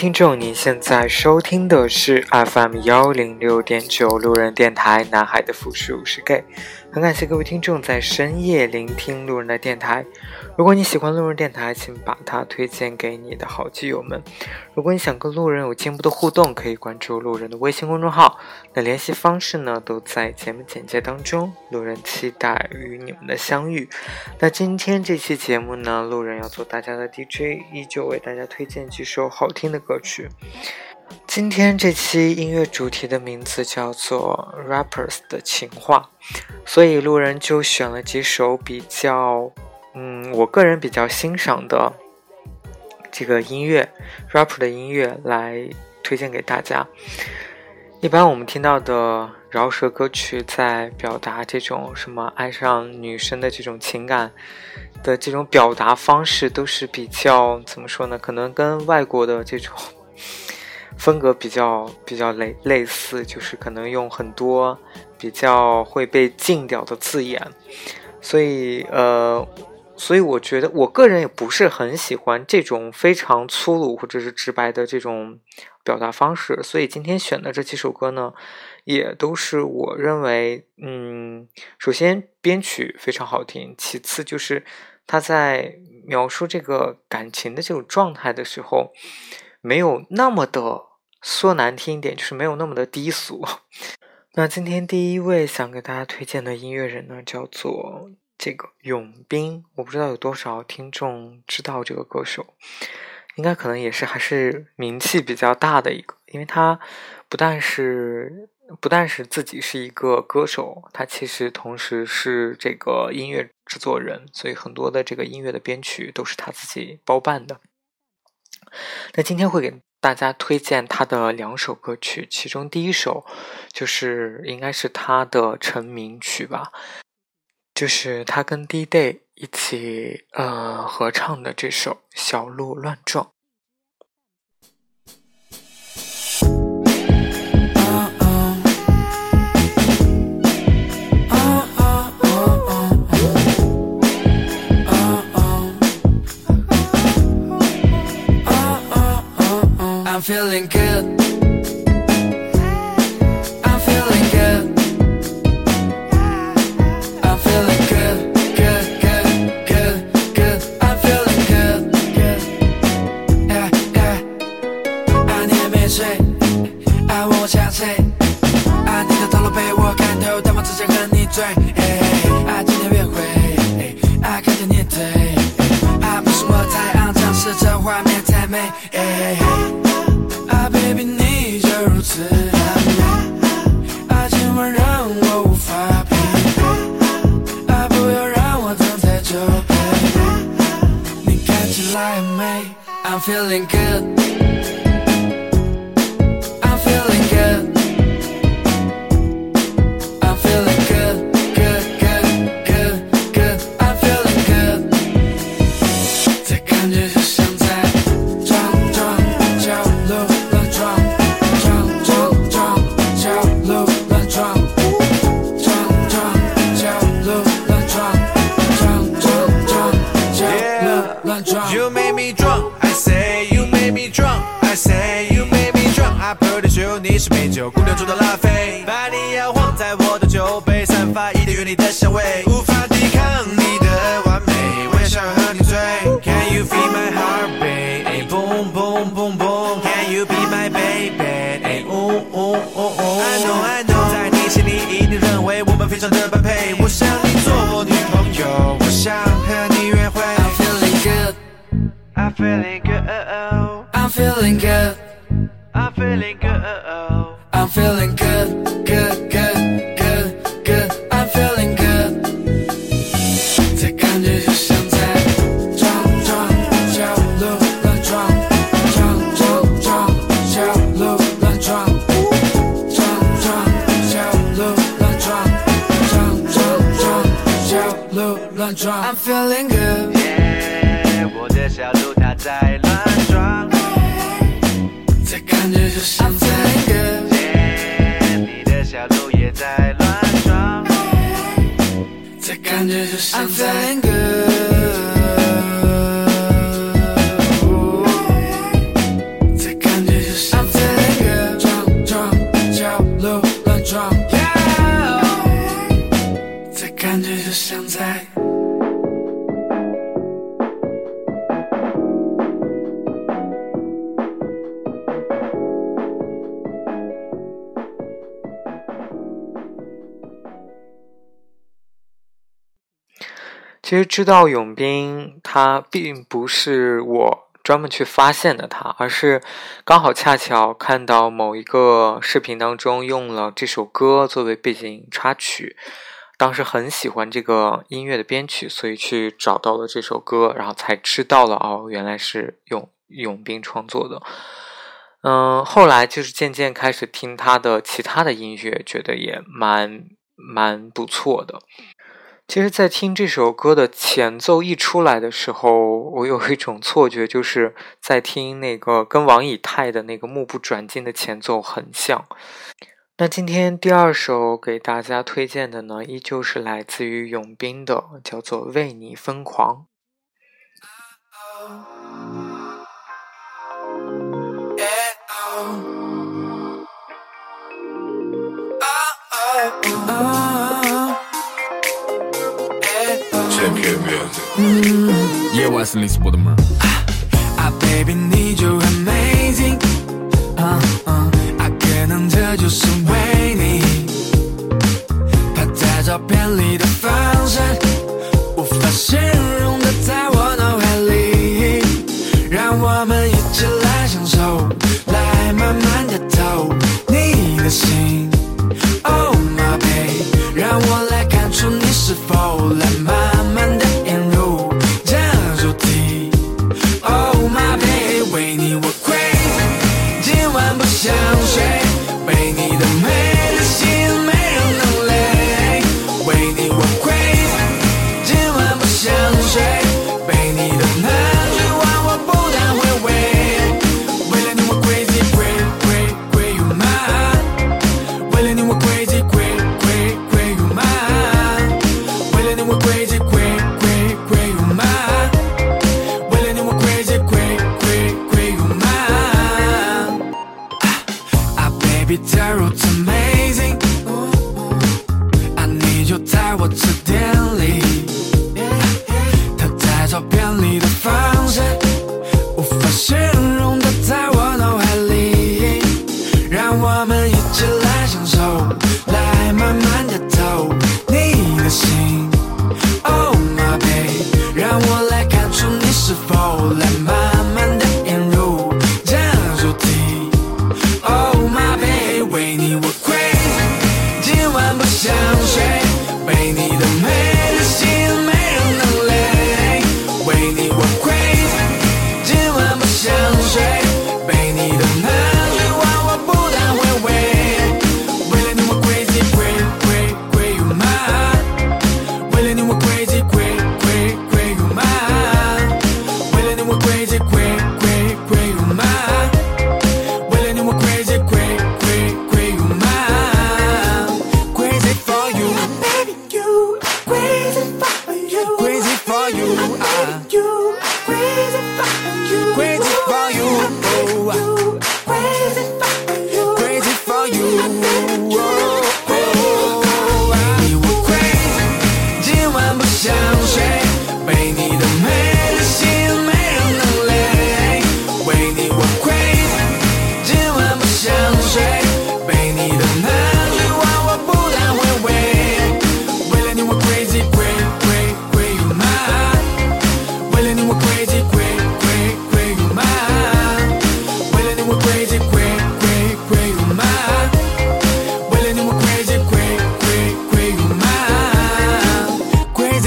听众，您现在收听的是 FM 幺零六点九路人电台，南海的复数是 gay。很感谢各位听众在深夜聆听路人的电台。如果你喜欢路人电台，请把它推荐给你的好基友们。如果你想跟路人有进一步的互动，可以关注路人的微信公众号。那联系方式呢，都在节目简介当中。路人期待与你们的相遇。那今天这期节目呢，路人要做大家的 DJ，依旧为大家推荐几首好听的歌曲。今天这期音乐主题的名字叫做 Rappers 的情话，所以路人就选了几首比较，嗯，我个人比较欣赏的这个音乐 Rapper 的音乐来推荐给大家。一般我们听到的饶舌歌曲，在表达这种什么爱上女生的这种情感的这种表达方式，都是比较怎么说呢？可能跟外国的这种。风格比较比较类类似，就是可能用很多比较会被禁掉的字眼，所以呃，所以我觉得我个人也不是很喜欢这种非常粗鲁或者是直白的这种表达方式，所以今天选的这几首歌呢，也都是我认为，嗯，首先编曲非常好听，其次就是他在描述这个感情的这种状态的时候，没有那么的。说难听一点，就是没有那么的低俗。那今天第一位想给大家推荐的音乐人呢，叫做这个永斌。我不知道有多少听众知道这个歌手，应该可能也是还是名气比较大的一个，因为他不但是不但是自己是一个歌手，他其实同时是这个音乐制作人，所以很多的这个音乐的编曲都是他自己包办的。那今天会给。大家推荐他的两首歌曲，其中第一首就是应该是他的成名曲吧，就是他跟 D Day 一起呃合唱的这首《小鹿乱撞》。feeling good. I'm feeling good. I'm feeling good, good, good, good, good. I'm feeling good, good. Yeah, yeah. 啊，你还没睡？啊，我想睡。啊，你的头颅被我看透，但我只想和你醉。 你的香味，无法抵抗你的完美，我也想和你醉。Can you feel my heart beat? Boom boom boom boom. Can you be my baby? 在乱撞，这感觉就像在其实知道永斌，他并不是我专门去发现的他，而是刚好恰巧看到某一个视频当中用了这首歌作为背景插曲。当时很喜欢这个音乐的编曲，所以去找到了这首歌，然后才知道了哦，原来是永永斌创作的。嗯，后来就是渐渐开始听他的其他的音乐，觉得也蛮蛮不错的。其实，在听这首歌的前奏一出来的时候，我有一种错觉，就是在听那个跟王以太的那个目不转睛的前奏很像。那今天第二首给大家推荐的呢，依旧是来自于永斌的，叫做《为你疯狂》。夜晚是零四播的吗？啊，baby，你就很美静。这就是为你，他在照片里的方式，无法形容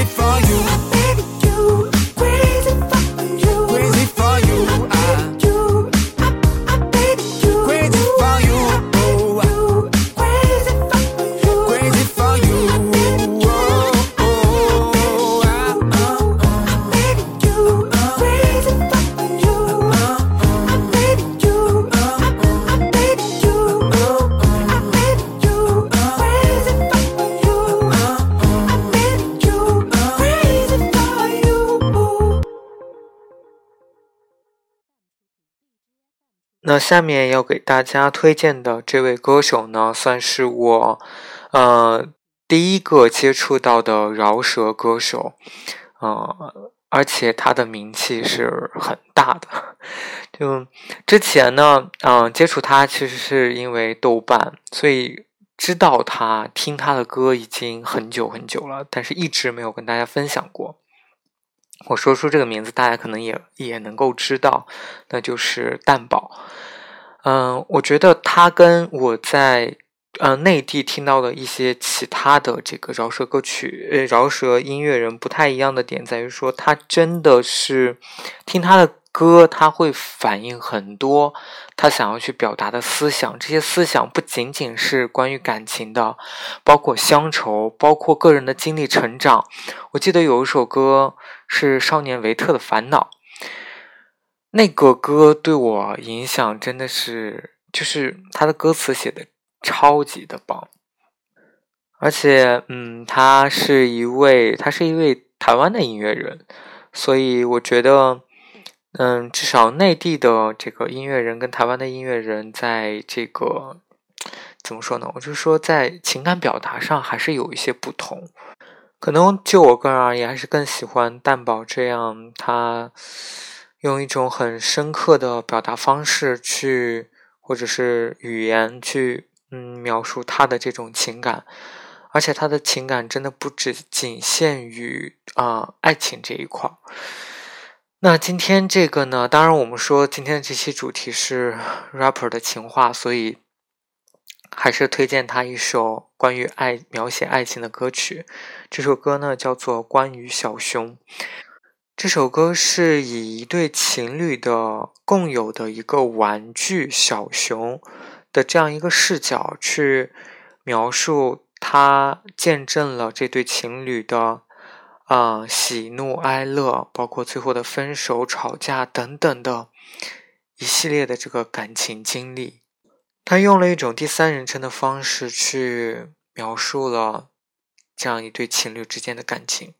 mine，crazy for you 下面要给大家推荐的这位歌手呢，算是我，呃，第一个接触到的饶舌歌手，呃，而且他的名气是很大的。就之前呢，嗯、接触他其实是因为豆瓣，所以知道他、听他的歌已经很久很久了，但是一直没有跟大家分享过。我说出这个名字，大家可能也也能够知道，那就是蛋宝。嗯，我觉得他跟我在呃内地听到的一些其他的这个饶舌歌曲、饶舌音乐人不太一样的点在于说，他真的是听他的。歌他会反映很多他想要去表达的思想，这些思想不仅仅是关于感情的，包括乡愁，包括个人的经历成长。我记得有一首歌是少年维特的烦恼，那个歌对我影响真的是，就是他的歌词写的超级的棒，而且，嗯，他是一位，他是一位台湾的音乐人，所以我觉得。嗯，至少内地的这个音乐人跟台湾的音乐人，在这个怎么说呢？我就说，在情感表达上还是有一些不同。可能就我个人而言，还是更喜欢蛋宝这样，他用一种很深刻的表达方式去，或者是语言去，嗯，描述他的这种情感。而且他的情感真的不只仅限于啊爱情这一块儿。那今天这个呢？当然，我们说今天这期主题是 rapper 的情话，所以还是推荐他一首关于爱、描写爱情的歌曲。这首歌呢叫做《关于小熊》。这首歌是以一对情侣的共有的一个玩具小熊的这样一个视角去描述，他见证了这对情侣的。啊，喜怒哀乐，包括最后的分手、吵架等等的一系列的这个感情经历，他用了一种第三人称的方式去描述了这样一对情侣之间的感情。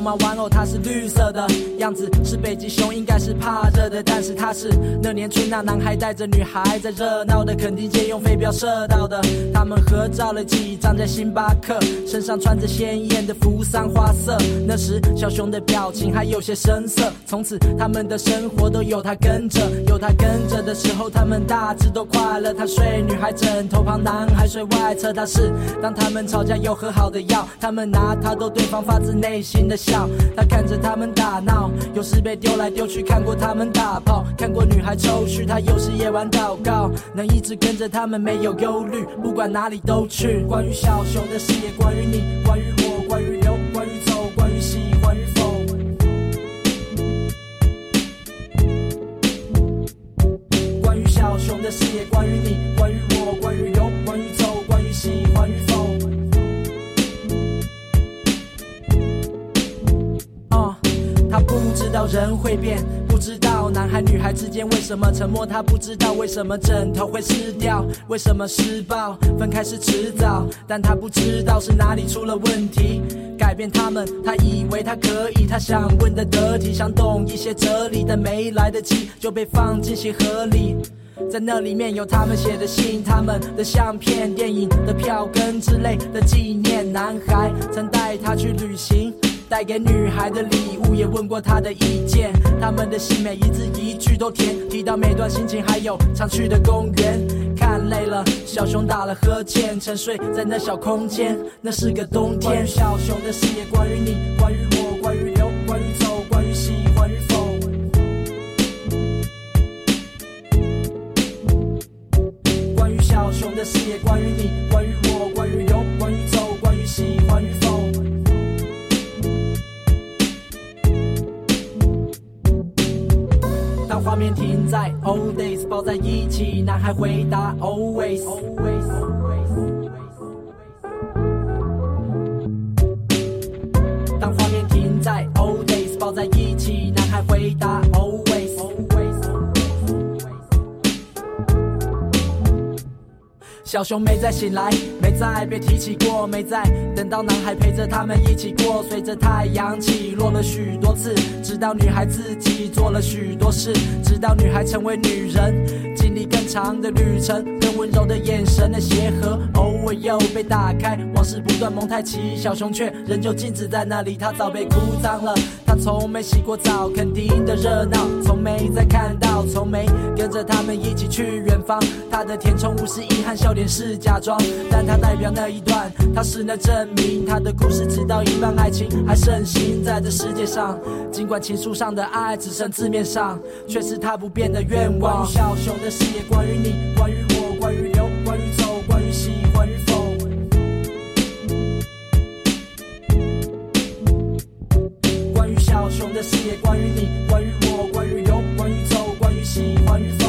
绒毛玩偶，它是绿色的样子，是北极熊，应该是怕热的。但是它是那年春，那男孩带着女孩在热闹的垦丁街用飞镖射到的。他们合照了几张在星巴克，身上穿着鲜艳的扶桑花色。那时小熊的表情还有些生涩。从此他们的生活都有他跟着，有他跟着的时候，他们大致都快乐。他睡女孩枕头旁，男孩睡外侧。他是当他们吵架有和好的药，他们拿它逗对方发自内心的笑。笑，他看着他们打闹，有时被丢来丢去，看过他们打炮，看过女孩抽搐，他有时夜晚祷告，能一直跟着他们没有忧虑，不管哪里都去。关于小熊的事业，关于你，关于我，人会变，不知道男孩女孩之间为什么沉默。他不知道为什么枕头会湿掉，为什么施暴分开是迟早。但他不知道是哪里出了问题，改变他们。他以为他可以，他想问的得体，想懂一些哲理，但没来得及就被放进鞋盒里。在那里面有他们写的信，他们的相片、电影的票根之类的纪念。男孩曾带他去旅行。带给女孩的礼物，也问过她的意见。他们的信每一字一句都甜，提到每段心情，还有常去的公园。看累了，小熊打了呵欠，沉睡在那小空间。那是个冬天。关于小熊的事业，关于你，关于我，关于留，关于走，关于喜欢与否。关于小熊的事业，关于你，关于我，面停在 old days，抱在一起，男孩回答 always。小熊没再醒来，没再被提起过，没再等到男孩陪着他们一起过。随着太阳起落了许多次，直到女孩自己做了许多事，直到女孩成为女人，经历更长的旅程。更温柔的眼神的鞋盒，偶尔又被打开，往事不断蒙太奇。小熊却仍旧静止在那里，它早被哭脏了。他从没洗过澡，肯定的热闹，从没再看到，从没跟着他们一起去远方。他的填充物是遗憾，笑脸是假装，但他代表那一段，他是那证明。他的故事直到一半，爱情还盛行在这世界上。尽管情书上的爱只剩字面上，却是他不变的愿望。关于小熊的事业，关于你，关于我，的视野，关于你，关于我，关于游，关于走，关于喜欢。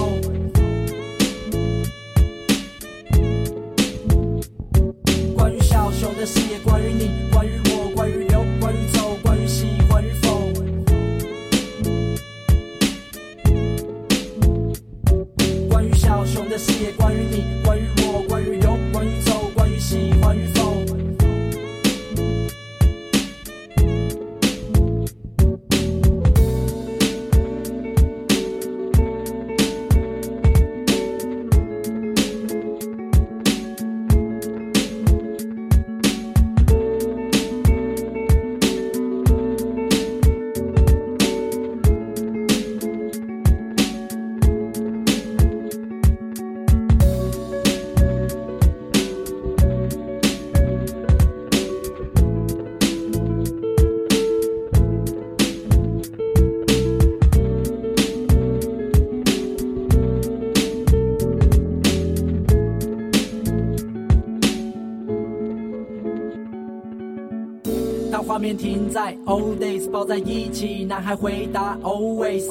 面停在 old days，抱在一起，男孩回答 always。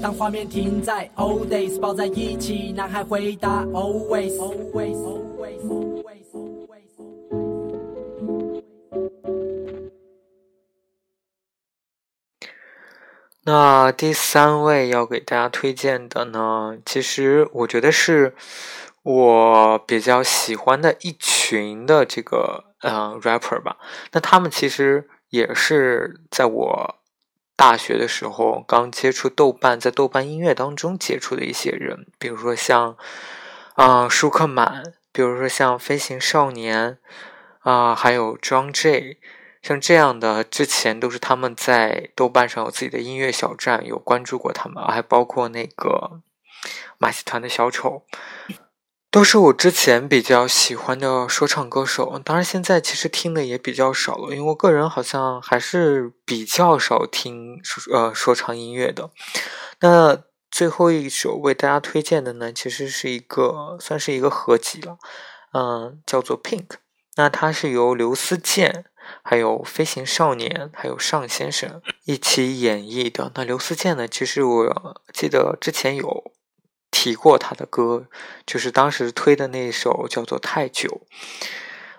当画面停在 old days，抱在一起，男孩回答。always. 那第三位要给大家推荐的呢，其实我觉得是我比较喜欢的一群的这个呃 rapper 吧。那他们其实也是在我大学的时候刚接触豆瓣，在豆瓣音乐当中接触的一些人，比如说像啊、舒克满，比如说像飞行少年啊、还有 John J。像这样的，之前都是他们在豆瓣上有自己的音乐小站，有关注过他们，还包括那个马戏团的小丑，都是我之前比较喜欢的说唱歌手。当然，现在其实听的也比较少了，因为我个人好像还是比较少听呃说唱音乐的。那最后一首为大家推荐的呢，其实是一个算是一个合集了，嗯、叫做 Pink。那它是由刘思健。还有飞行少年，还有尚先生一起演绎的。那刘思健呢？其实我记得之前有提过他的歌，就是当时推的那一首叫做《太久》。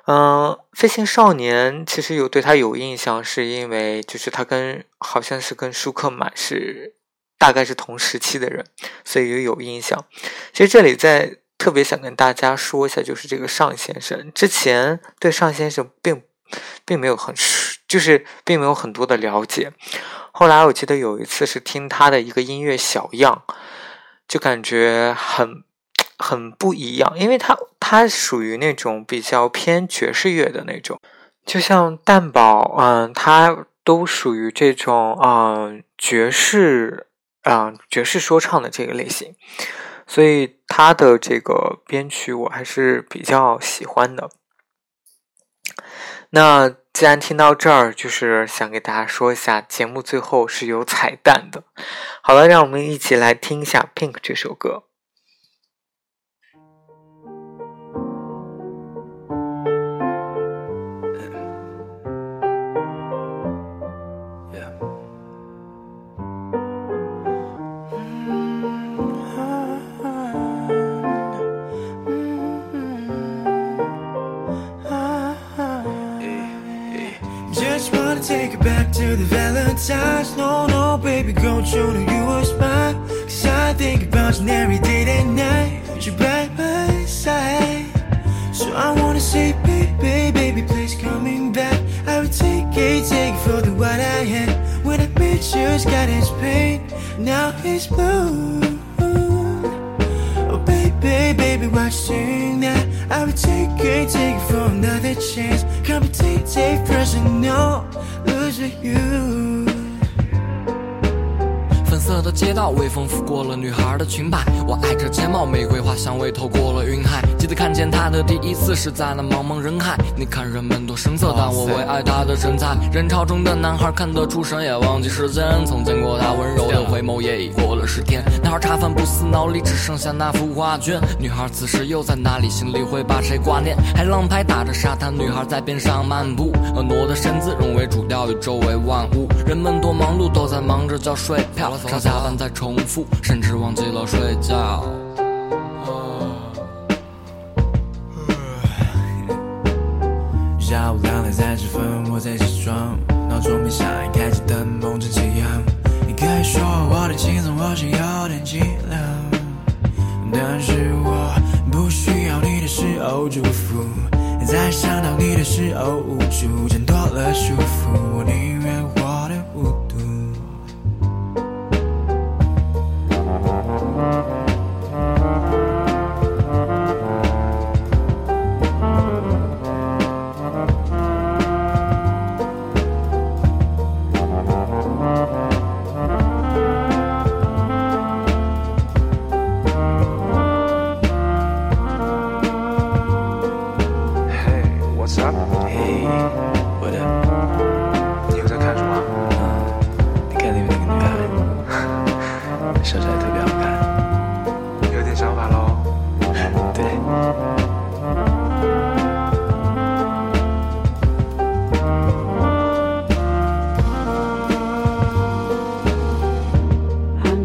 嗯，飞行少年其实有对他有印象，是因为就是他跟好像是跟舒克满是大概是同时期的人，所以也有印象。其实这里在特别想跟大家说一下，就是这个尚先生，之前对尚先生并。并没有很，就是并没有很多的了解。后来我记得有一次是听他的一个音乐小样，就感觉很很不一样，因为他他属于那种比较偏爵士乐的那种，就像蛋堡，嗯，他都属于这种嗯爵士，嗯爵士说唱的这个类型，所以他的这个编曲我还是比较喜欢的。那既然听到这儿，就是想给大家说一下，节目最后是有彩蛋的。好了，让我们一起来听一下《Pink》这首歌。To the Valentine's. No, no, baby, show that you was mine. Cause I think about you every day and night. With you by my side. So I wanna say, baby, baby, please coming back. I would take it, take it for the what I had. When I met you, it's got its pain. now he's blue. Oh baby, baby, watching that. I would take it, take it for another chance. Compete, take pressure, no, 是 you. 粉色的街道，微风拂过了女孩的裙摆。我爱着睫毛，玫瑰花香味透过了云海。记得看见她的第一次是在那茫茫人海。你看人们多声色，但我为爱她的身材。人潮中的男孩看得出神，也忘记时间。曾见过她温柔的回眸，也已过了十天。男孩茶饭不思，脑里只剩下那幅画卷。女孩此时又在哪里？心里会把谁挂念？海浪拍打着沙滩，女孩在边上漫步，婀娜的身姿融为主调与周围万物。人们多忙碌，都在忙着交税票，上下班在重复，甚至忘记了睡觉。下午两点三十分，我在起床，闹钟没响，开着灯，梦正起阳。你可以说我的轻松或许有点寂寥，但是我不需要你的时候祝福，在想到你的时候无助，挣脱了束缚，我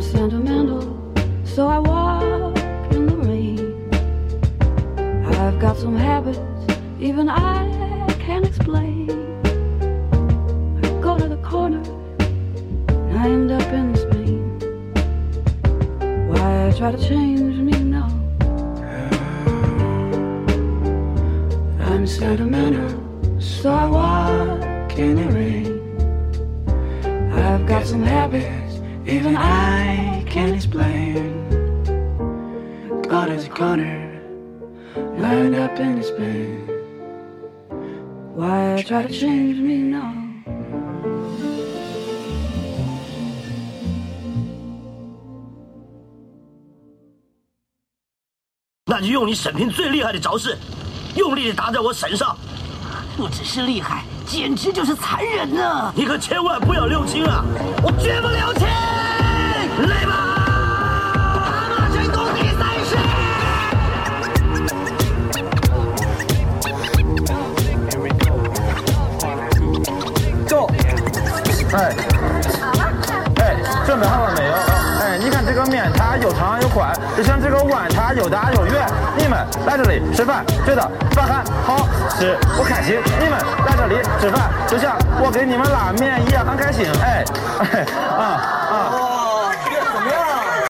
sentimental, so I walk in the rain. I've got some habits, even I can't explain. I go to the corner, and I end up in Spain. Why try to change me now? I'm sentimental, so I walk in the rain. I've got some habits, even I can't explain. God is a corner, Lined up in his bed. Why try to change me now? 那就用你沈平最厉害的招式，用力的打在我身上。不只是厉害，简直就是残忍呢！你可千万不要留情啊！我绝不留情！来吧！蛤蟆神功第三式。走！哎，哎，准备好了没有？哎，你看这个面，它又长又宽，就像这个碗，它又大又圆。你们来这里吃饭，觉得饭很好吃，我开心。你们来这里吃饭，就像我给你们拉面一样，很开心。哎，哎，啊啊！